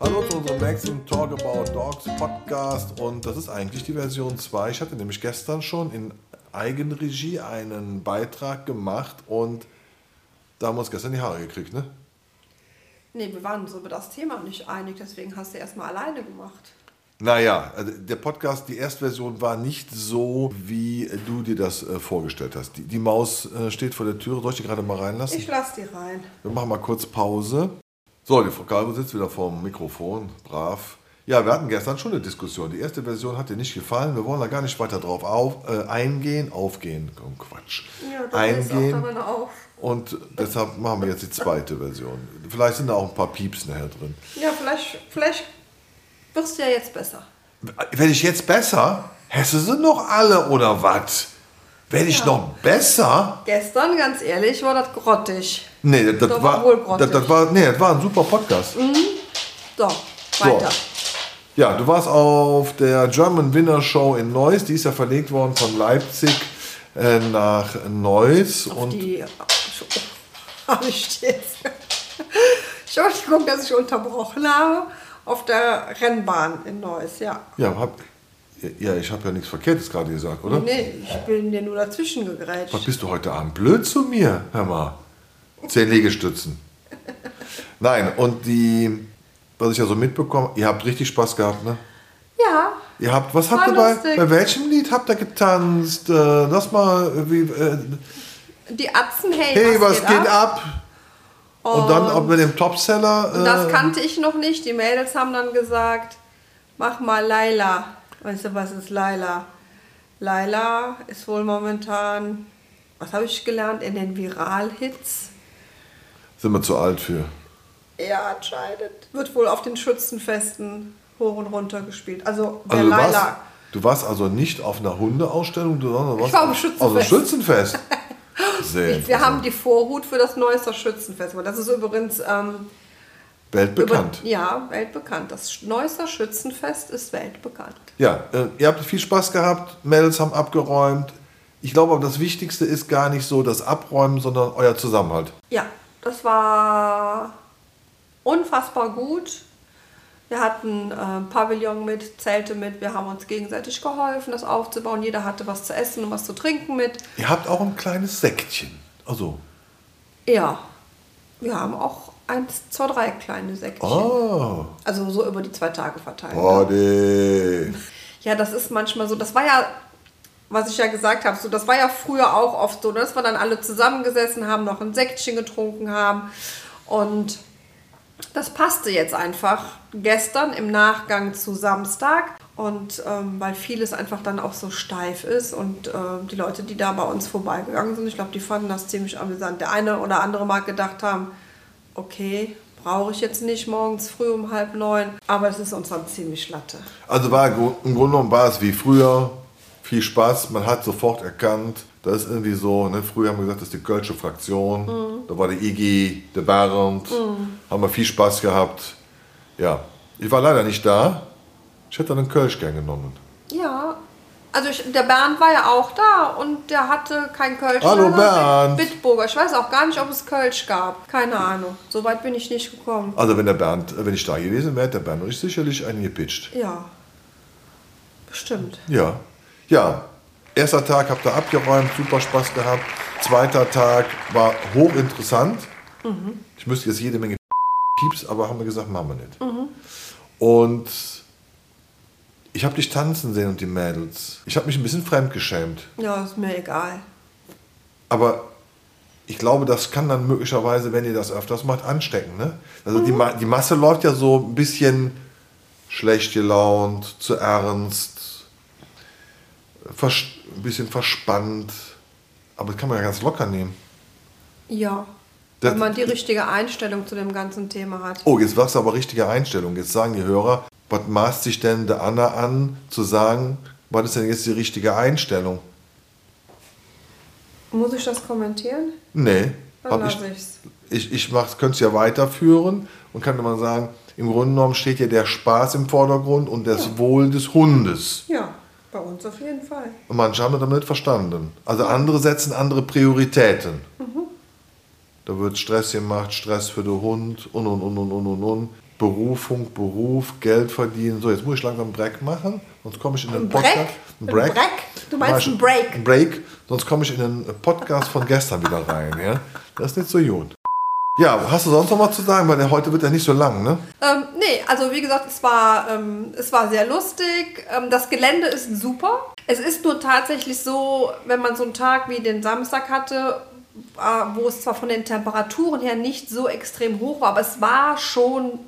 Hallo zu unserem nächsten Talk About Dogs Podcast und das ist eigentlich die Version 2. Ich hatte nämlich gestern schon in Eigenregie einen Beitrag gemacht und da haben wir uns gestern die Haare gekriegt, ne? Nee, wir waren uns über das Thema nicht einig, deswegen hast du erstmal alleine gemacht. Naja, also der Podcast, die Erstversion war nicht so, wie du dir das äh, vorgestellt hast. Die, die Maus äh, steht vor der Tür. Soll ich die gerade mal reinlassen? Ich lass die rein. Wir machen mal kurz Pause. So, die Frau Galbo sitzt wieder vorm Mikrofon, brav. Ja, wir hatten gestern schon eine Diskussion. Die erste Version hat dir nicht gefallen. Wir wollen da gar nicht weiter drauf auf, äh, eingehen, aufgehen. Oh, Quatsch. Ja, da ist auch eingehen. auf. Und deshalb machen wir jetzt die zweite Version. Vielleicht sind da auch ein paar Pieps nachher drin. Ja, vielleicht, vielleicht wirst du ja jetzt besser. Werde ich jetzt besser? Hesse sie noch alle oder was? Werde ich Ja. noch besser? Gestern, ganz ehrlich, war das grottig. Nee, das, das war, wohl das, grottig. das war, nee, das war ein super Podcast. So, weiter. Ja, du warst auf der German Winner Show in Neuss. Die ist ja verlegt worden von Leipzig äh, nach Neuss. Auf und die habe ich jetzt. Entschuldigung, dass ich unterbrochen habe. Auf der Rennbahn in Neuss, ja. ja, hab, ja, ich habe ja nichts Verkehrtes gerade gesagt, oder? Nee, ich bin dir nur dazwischen gegrätscht. Was bist du heute Abend blöd zu mir? Hör mal. Zehn Liegestützen. Nein, und die, was ich ja so mitbekomme, ihr habt richtig Spaß gehabt, ne? Ja, Ihr habt, was habt ihr bei, bei welchem Lied habt ihr getanzt? Äh, lass mal, wie, äh, die Atzen, hey, hey, was, geht, ab? Und dann auch mit dem Topseller. Äh, Das kannte ich noch nicht. Die Mädels haben dann gesagt, mach mal Laila. Weißt du, was ist Laila? Laila ist wohl momentan, was habe ich gelernt, in den Viral-Hits. sind wir zu alt für. Ja, anscheinend. Wird wohl auf den Schützenfesten hoch und runter gespielt. Also der Also Laila. du warst also nicht auf einer Hundeausstellung, sondern warst war am auf- Schützenfest. auf einem Schützenfest. Sehr Wir interessant. haben die Vorhut für das Neusser Schützenfest. Das ist übrigens ähm, Weltbekannt. Über, ja, weltbekannt. Das Neusser Schützenfest ist weltbekannt. Ja, äh, ihr habt viel Spaß gehabt, Mädels haben abgeräumt. Ich glaube aber, das Wichtigste ist gar nicht so das Abräumen, sondern euer Zusammenhalt. Ja, das war unfassbar gut. Wir hatten äh, ein Pavillon mit, Zelte mit, wir haben uns gegenseitig geholfen, das aufzubauen. Jeder hatte was zu essen und was zu trinken mit. Ihr habt auch ein kleines Säckchen. Also, Ja, wir haben auch eins, zwei, drei kleine Säckchen. oh, Also so über die zwei Tage verteilt. Body. Ja, das ist manchmal so. Das war ja, was ich ja gesagt habe, so, das war ja früher auch oft so, ne, dass wir dann alle zusammengesessen haben, noch ein Säckchen getrunken haben. Und das passte jetzt einfach gestern im Nachgang zu Samstag. Und ähm, weil vieles einfach dann auch so steif ist und ähm, die Leute, die da bei uns vorbeigegangen sind, ich glaube, die fanden das ziemlich amüsant. Der eine oder andere mag gedacht haben, okay, brauche ich jetzt nicht morgens früh um halb neun, aber es ist uns dann ziemlich latte. Also war im Grunde genommen war es wie früher. Viel Spaß, man hat sofort erkannt, das ist irgendwie so, ne, früher haben wir gesagt, das ist die Kölsche Fraktion, da war der Iggy, der Bernd, haben wir viel Spaß gehabt. Ja, ich war leider nicht da, ich hätte einen Kölsch gern genommen. Ja, also ich, der Bernd war ja auch da und der hatte kein Kölsch. Hallo, Bernd. Bit- Bitburger. Ich weiß auch gar nicht, ob es Kölsch gab. Keine Ahnung. So weit bin ich nicht gekommen. Also wenn der Bernd, wenn ich da gewesen wäre, hätte der Bernd euch sicherlich einen gepitcht. Ja, bestimmt. Ja, ja. Erster Tag habt ihr abgeräumt, super Spaß gehabt. Zweiter Tag war hochinteressant. Ich müsste jetzt jede Menge Pieps, aber haben wir gesagt, machen wir nicht. Und ich habe dich tanzen sehen und die Mädels. Ich habe mich ein bisschen fremdgeschämt. Ja, ist mir egal. Aber ich glaube, das kann dann möglicherweise, wenn ihr das öfters macht, anstecken. Ne? Also die, Ma die Masse läuft ja so ein bisschen schlecht gelaunt, zu ernst, ein bisschen verspannt. Aber das kann man ja ganz locker nehmen. Ja. Das- Wenn man die richtige Einstellung zu dem ganzen Thema hat. Oh, jetzt war es aber richtige Einstellung. Jetzt sagen die Hörer, was maßt sich denn der Anna an, zu sagen, was ist denn jetzt die richtige Einstellung? Muss ich das kommentieren? Nee. Dann hab lass ich, ich, ich könnte es ja weiterführen und kann immer sagen, im Grunde genommen steht ja der Spaß im Vordergrund und das Wohl des Hundes. Ja, bei uns auf jeden Fall. Und manche haben das damit nicht verstanden. Also andere setzen andere Prioritäten. Da wird Stress gemacht, Stress für den Hund und und und und und und und. Berufung, Beruf, Geld verdienen. So, jetzt muss ich langsam einen Break machen, sonst komme ich in den Ein Podcast. Break? Ein Break? Du meinst Mach ich- ein Break? Ein Break, sonst komme ich in den Podcast von gestern wieder rein. Ja? Das ist nicht so gut. Ja, hast du sonst noch was zu sagen? Weil heute wird ja nicht so lang, ne? Ähm, nee, also wie gesagt, es war, ähm, es war sehr lustig. Ähm, das Gelände ist super. Es ist nur tatsächlich so, wenn man so einen Tag wie den Samstag hatte, äh, wo es zwar von den Temperaturen her nicht so extrem hoch war, aber es war schon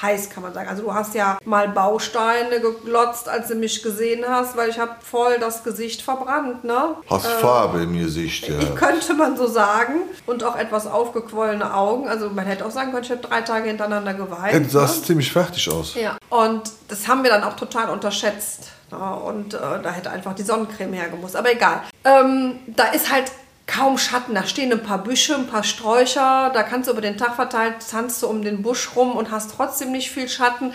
heiß, kann man sagen. Also du hast ja mal Bausteine geglotzt, als du mich gesehen hast, weil ich habe voll das Gesicht verbrannt, ne? Hast Farbe im Gesicht, ja. Könnte man so sagen. Und auch etwas aufgequollene Augen. Also man hätte auch sagen können, ich habe drei Tage hintereinander geweint. Ja, du sahst ne? ziemlich fertig aus. Ja, und das haben wir dann auch total unterschätzt. Ja, und äh, da hätte einfach die Sonnencreme hergemusst. Aber egal. Ähm, da ist halt kaum Schatten. Da stehen ein paar Büsche, ein paar Sträucher. Da kannst du über den Tag verteilt, tanzt du um den Busch rum und hast trotzdem nicht viel Schatten.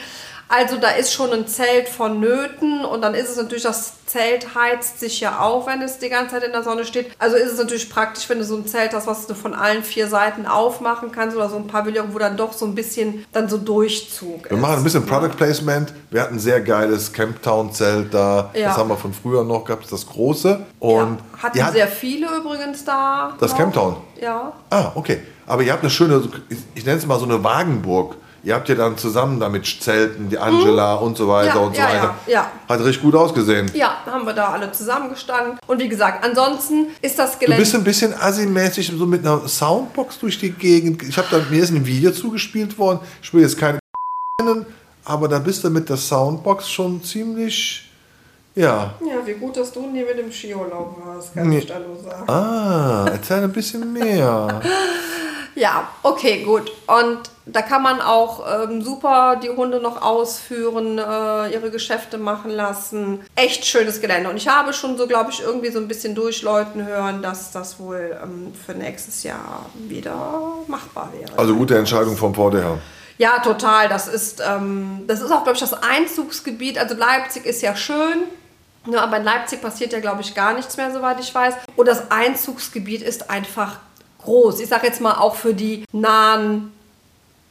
Also da ist schon ein Zelt vonnöten und dann ist es natürlich, das Zelt heizt sich ja auch, wenn es die ganze Zeit in der Sonne steht. Also ist es natürlich praktisch, wenn du so ein Zelt hast, was du von allen vier Seiten aufmachen kannst oder so ein Pavillon, wo dann doch so ein bisschen dann so Durchzug Wir machen ein bisschen Product Placement. Wir hatten ein sehr geiles Camptown-Zelt da. Ja. Das haben wir von früher noch gehabt, das große. Und ja, hatten ihr habt- sehr viele übrigens da. Das noch. Camptown? Ja. Ah, okay. Aber ihr habt eine schöne, ich, ich nenne es mal so eine Wagenburg. Ihr habt ja dann zusammen damit Zelten, die Angela und so weiter Mhm. Ja, und so ja, weiter. ja, ja. Hat richtig gut ausgesehen. Ja, haben wir da alle zusammengestanden. Und wie gesagt, ansonsten ist das Du Gelände. bist ein bisschen assi-mäßig so mit einer Soundbox durch die Gegend. Ich habe da mir ist ein Video zugespielt worden. Ich will jetzt keine aber da bist du mit der Soundbox schon ziemlich ja. ja, wie gut, dass du nie mit dem Skiurlaub warst, kann Nee. ich da nur sagen. Ah, erzähl ein bisschen mehr. Ja, okay, gut. Und da kann man auch ähm, super die Hunde noch ausführen, äh, ihre Geschäfte machen lassen. Echt schönes Gelände. Und ich habe schon so, glaube ich, irgendwie so ein bisschen durchläuten hören, dass das wohl ähm, für nächstes Jahr wieder machbar wäre. Also gute Entscheidung vom VDH. Ja, total. Das ist, ähm, das ist auch, glaube ich, das Einzugsgebiet. Also Leipzig ist ja schön. Ja, aber in Leipzig passiert ja, glaube ich, gar nichts mehr, soweit ich weiß. Und das Einzugsgebiet ist einfach groß. Ich sage jetzt mal auch für die nahen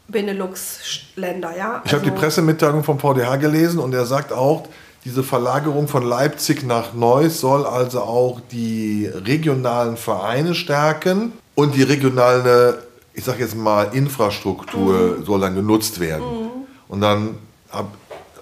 Benelux-Länder, ja. Ich habe die Also- Pressemitteilung vom VDH gelesen und er sagt auch, diese Verlagerung von Leipzig nach Neuss soll also auch die regionalen Vereine stärken und die regionale, ich sage jetzt mal, Infrastruktur Mhm. soll dann genutzt werden. Und dann habe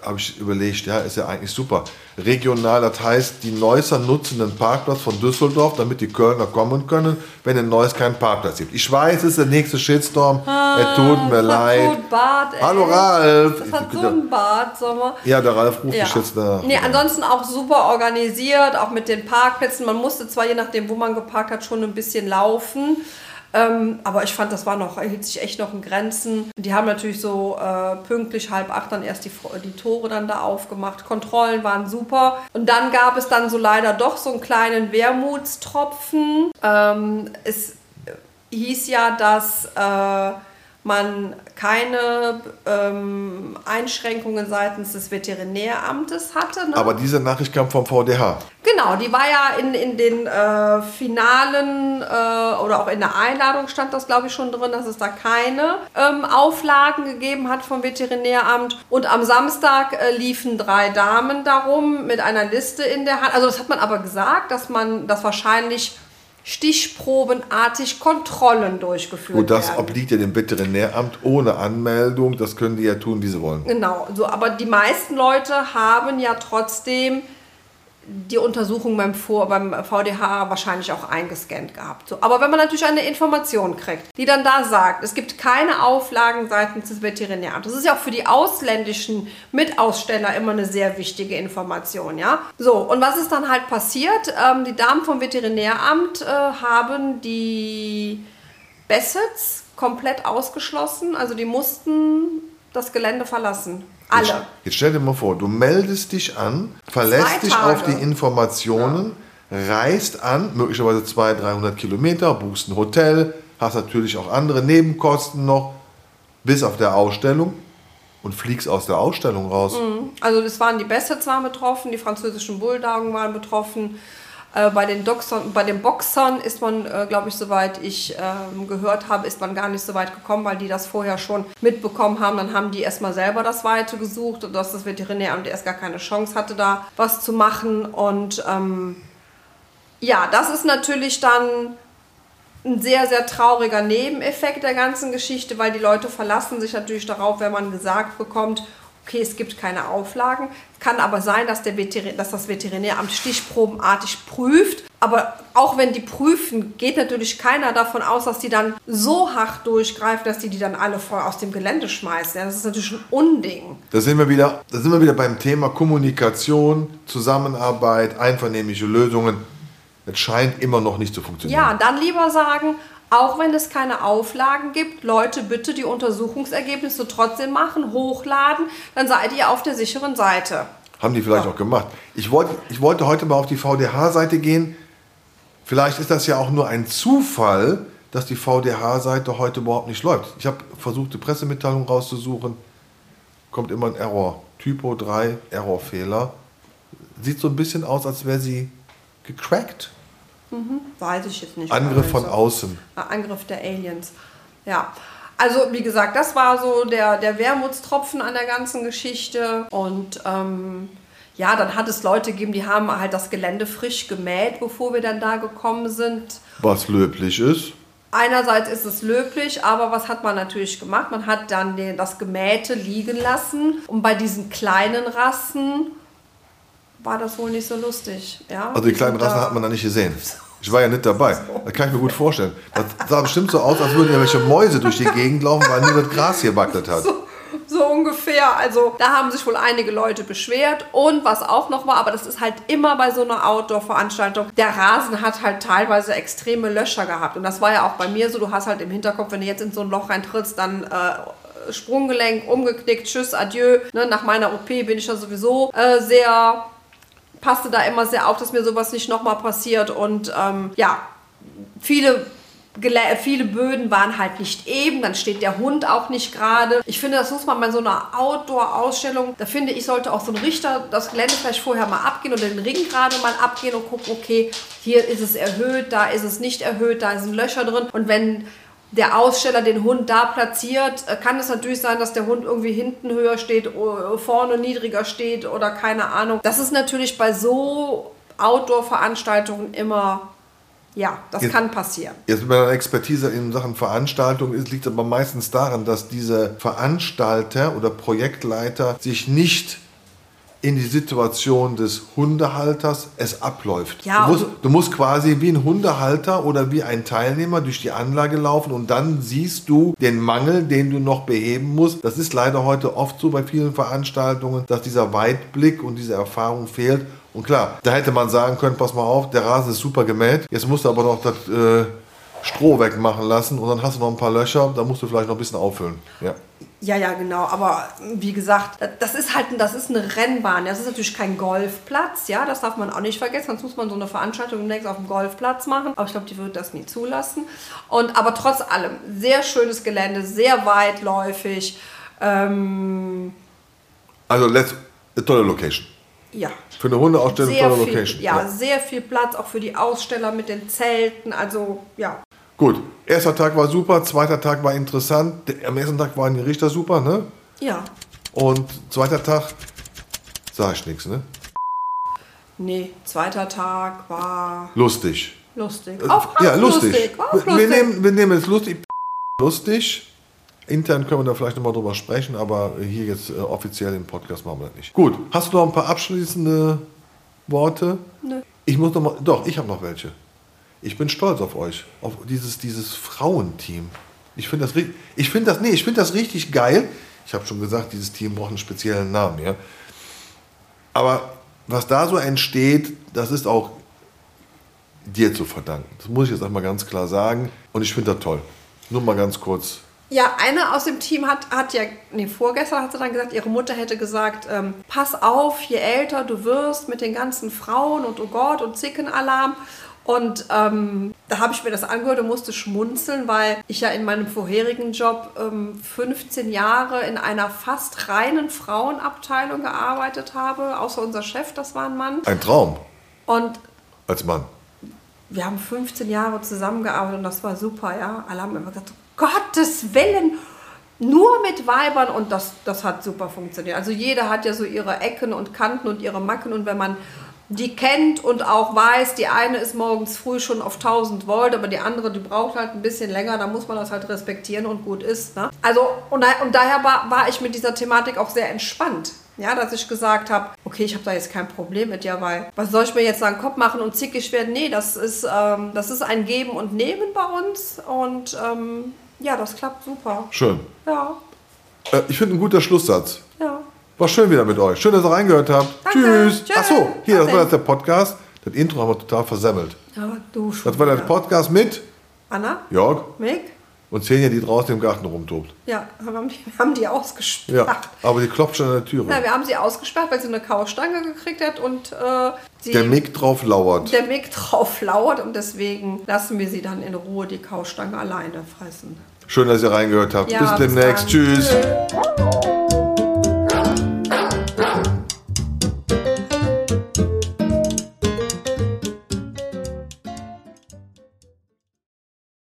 hab ich überlegt, ja, ist ja eigentlich super. Regional, das heißt, die Neusser nutzen den Parkplatz von Düsseldorf, damit die Kölner kommen können, wenn in Neuss keinen Parkplatz gibt. Ich weiß, es ist der nächste Shitstorm. es tut mir leid. so Bart. Hallo Ralf. Das hat so ein Bart, sag mal. Ja, der Ralf ruft Ja. mich jetzt nach. Nee, ansonsten auch super organisiert, auch mit den Parkplätzen. Man musste zwar je nachdem, wo man geparkt hat, schon ein bisschen laufen. Ähm, aber ich fand, das war noch, hielt sich echt noch in Grenzen. Die haben natürlich so äh, pünktlich halb acht dann erst die, die Tore dann da aufgemacht. Kontrollen waren super. Und dann gab es dann so leider doch so einen kleinen Wermutstropfen. Ähm, es hieß ja, dass äh, man keine ähm, Einschränkungen seitens des Veterinäramtes hatte. Ne? Aber diese Nachricht kam vom VDH. Genau, die war ja in, in den äh, Finalen äh, oder auch in der Einladung stand das, glaube ich, schon drin, dass es da keine ähm, Auflagen gegeben hat vom Veterinäramt. Und am Samstag äh, liefen drei Damen darum mit einer Liste in der Hand. Also das hat man aber gesagt, dass man das wahrscheinlich stichprobenartig Kontrollen durchgeführt Gut, das werden. obliegt ja dem Veterinäramt ohne Anmeldung. Das können die ja tun, wie sie wollen. Genau, so, aber die meisten Leute haben ja trotzdem die Untersuchung beim, Vor beim VDH wahrscheinlich auch eingescannt gehabt. So, aber wenn man natürlich eine Information kriegt, die dann da sagt, es gibt keine Auflagen seitens des Veterinäramtes, das ist ja auch für die ausländischen Mitaussteller immer eine sehr wichtige Information, ja. So, und was ist dann halt passiert? Ähm, die Damen vom Veterinäramt äh, haben die Bassets komplett ausgeschlossen, also die mussten das Gelände verlassen. Jetzt, Alle. jetzt stell dir mal vor, du meldest dich an, verlässt dich auf die Informationen, reist an, möglicherweise 200, 300 Kilometer, buchst ein Hotel, hast natürlich auch andere Nebenkosten noch, bis auf der Ausstellung und fliegst aus der Ausstellung raus. Also es waren die Bassets waren betroffen, die französischen Bulldoggen waren betroffen. Äh, bei, den Doxern, bei den Boxern ist man, äh, glaube ich, soweit ich ähm, gehört habe, ist man gar nicht so weit gekommen, weil die das vorher schon mitbekommen haben. Dann haben die erstmal selber das Weite gesucht und dass das Veterinäramt erst gar keine Chance hatte, da was zu machen. Und ähm, ja, das ist natürlich dann ein sehr, sehr trauriger Nebeneffekt der ganzen Geschichte, weil die Leute verlassen sich natürlich darauf, wenn man gesagt bekommt, okay, es gibt keine Auflagen. Kann aber sein, dass, der Veterin dass das Veterinäramt stichprobenartig prüft. Aber auch wenn die prüfen, geht natürlich keiner davon aus, dass die dann so hart durchgreifen, dass die die dann alle voll aus dem Gelände schmeißen. Ja, das ist natürlich ein Unding. Da sind wir wieder, da sind wir wieder beim Thema Kommunikation, Zusammenarbeit, einvernehmliche Lösungen. Es scheint immer noch nicht zu funktionieren. Ja, dann lieber sagen, auch wenn es keine Auflagen gibt, Leute, bitte die Untersuchungsergebnisse trotzdem machen, hochladen, dann seid ihr auf der sicheren Seite. Haben die vielleicht Ja. auch gemacht. Ich wollte, ich wollte heute mal auf die VDH-Seite gehen. Vielleicht ist das ja auch nur ein Zufall, dass die VDH-Seite heute überhaupt nicht läuft. Ich habe versucht, die Pressemitteilung rauszusuchen. Kommt immer ein Error. Typo 3, Errorfehler. Sieht so ein bisschen aus, als wäre sie gecrackt. Weiß ich jetzt nicht. Angriff von Also. außen. Angriff der Aliens. Ja. Also, wie gesagt, das war so der, der Wermutstropfen an der ganzen Geschichte. Und ähm, ja, dann hat es Leute gegeben, die haben halt das Gelände frisch gemäht, bevor wir dann da gekommen sind. Was löblich ist. Einerseits ist es löblich, aber was hat man natürlich gemacht? Man hat dann den, das Gemähte liegen lassen. Und bei diesen kleinen Rassen war das wohl nicht so lustig. Ja? Also die kleinen Rassen hat man da nicht gesehen. Ich war ja nicht dabei. Das kann ich mir gut vorstellen. Das sah bestimmt so aus, als würden irgendwelche Mäuse durch die Gegend laufen, weil nur das Gras hier wackelt hat. So ungefähr. Also da haben sich wohl einige Leute beschwert. Und was auch noch war, aber das ist halt immer bei so einer Outdoor-Veranstaltung, der Rasen hat halt teilweise extreme Löcher gehabt. Und das war ja auch bei mir so. Du hast halt im Hinterkopf, wenn du jetzt in so ein Loch reintrittst, dann äh, Sprunggelenk umgeknickt, tschüss, adieu. Ne, nach meiner OP bin ich ja sowieso äh, sehr, passte da immer sehr auf, dass mir sowas nicht nochmal passiert. Und ähm, ja, viele, viele Böden waren halt nicht eben, dann steht der Hund auch nicht gerade. Ich finde, das muss man bei so einer Outdoor-Ausstellung, da finde ich, sollte auch so ein Richter das Gelände vielleicht vorher mal abgehen oder den Ring gerade mal abgehen und gucken, okay, hier ist es erhöht, da ist es nicht erhöht, da sind Löcher drin. Und wenn der Aussteller den Hund da platziert, äh, kann es natürlich sein, dass der Hund irgendwie hinten höher steht, o- vorne niedriger steht oder keine Ahnung. Das ist natürlich bei so Outdoor-Veranstaltungen immer, ja, das Jetzt- kann passieren. Jetzt mit meiner Expertise in Sachen Veranstaltung ist, liegt aber meistens daran, dass diese Veranstalter oder Projektleiter sich nicht in die Situation des Hundehalters es abläuft. Ja, du, musst, du musst quasi wie ein Hundehalter oder wie ein Teilnehmer durch die Anlage laufen und dann siehst du den Mangel, den du noch beheben musst. Das ist leider heute oft so bei vielen Veranstaltungen, dass dieser Weitblick und diese Erfahrung fehlt. Und klar, da hätte man sagen können, pass mal auf, der Rasen ist super gemäht, jetzt musst du aber noch das äh, Stroh wegmachen lassen und dann hast du noch ein paar Löcher, da musst du vielleicht noch ein bisschen auffüllen. Ja. Ja, ja, genau. Aber wie gesagt, das ist halt das ist eine Rennbahn. Das ist natürlich kein Golfplatz. Ja, das darf man auch nicht vergessen. Sonst muss man so eine Veranstaltung demnächst auf dem Golfplatz machen. Aber ich glaube, die wird das nie zulassen. Und aber trotz allem sehr schönes Gelände, sehr weitläufig. Ähm, Also, let's, eine tolle Location. ja. Für eine Hundeausstellung Sehr tolle viel, Location. ja, sehr viel Platz auch für die Aussteller mit den Zelten. Also ja, Gut, erster Tag war super, zweiter Tag war interessant. Am ersten Tag waren die Richter super, ne? ja. Und zweiter Tag sah ich nichts, ne? Nee, zweiter Tag war Lustig. lustig. Auch, auch ja, lustig. Auch Wir, lustig. nehmen, wir nehmen es lustig. Lustig. Intern können wir da vielleicht nochmal drüber sprechen, aber hier jetzt äh, offiziell im Podcast machen wir das nicht. Gut, hast du noch ein paar abschließende Worte? Nö. Ich muss noch mal, doch, ich habe noch welche. Ich bin stolz auf euch, auf dieses, dieses Frauenteam. Ich finde das, finde das, nee, ich finde das richtig geil. Ich habe schon gesagt, dieses Team braucht einen speziellen Namen, ja. Aber was da so entsteht, das ist auch dir zu verdanken. Das muss ich jetzt einmal ganz klar sagen. Und ich finde das toll. Nur mal ganz kurz. Ja, eine aus dem Team hat, hat ja, nee, vorgestern hat sie dann gesagt, ihre Mutter hätte gesagt, ähm, pass auf, je älter du wirst mit den ganzen Frauen und oh Gott und Zickenalarm. Und ähm, da habe ich mir das angehört und musste schmunzeln, weil ich ja in meinem vorherigen Job ähm, 15 Jahre in einer fast reinen Frauenabteilung gearbeitet habe, außer unser Chef, das war ein Mann. Ein Traum Und als Mann. wir haben 15 Jahre zusammengearbeitet und das war super, ja. Alle haben immer gesagt, Gottes Willen, nur mit Weibern und das, das hat super funktioniert. Also jeder hat ja so ihre Ecken und Kanten und ihre Macken und wenn man die kennt und auch weiß, die eine ist morgens früh schon auf 1000 Volt, aber die andere, die braucht halt ein bisschen länger, dann muss man das halt respektieren und gut ist. Ne? Also und, da, und daher war, war ich mit dieser Thematik auch sehr entspannt. Ja, dass ich gesagt habe, okay, ich habe da jetzt kein Problem mit, ja, weil was soll ich mir jetzt den Kopf machen und zickig werden? Nee, das ist, ähm, das ist ein Geben und Nehmen bei uns und ähm, ja, das klappt super. Schön. Ja, Äh, ich finde ein guter Schlusssatz. Ja. War schön wieder mit euch. Schön, dass ihr reingehört habt. Danke. Tschüss. Tschüss. Achso, hier, das war jetzt der Podcast. Das Intro haben wir total versemmelt. Ja, du schon. Das war der. Podcast mit Anna, Jörg Mick? und Xenia, die draußen im Garten rumtobt. Ja, wir haben die, wir haben die ausgesperrt. Ja, aber die klopft schon an der Türe. Na, wir haben sie ausgesperrt, weil sie eine Kaustange gekriegt hat und äh, sie, Der Mick drauf lauert. der Mick drauf lauert und deswegen lassen wir sie dann in Ruhe die Kaustange alleine fressen. Schön, dass ihr reingehört habt. Ja, bis demnächst. dann. Tschüss. Tschüss.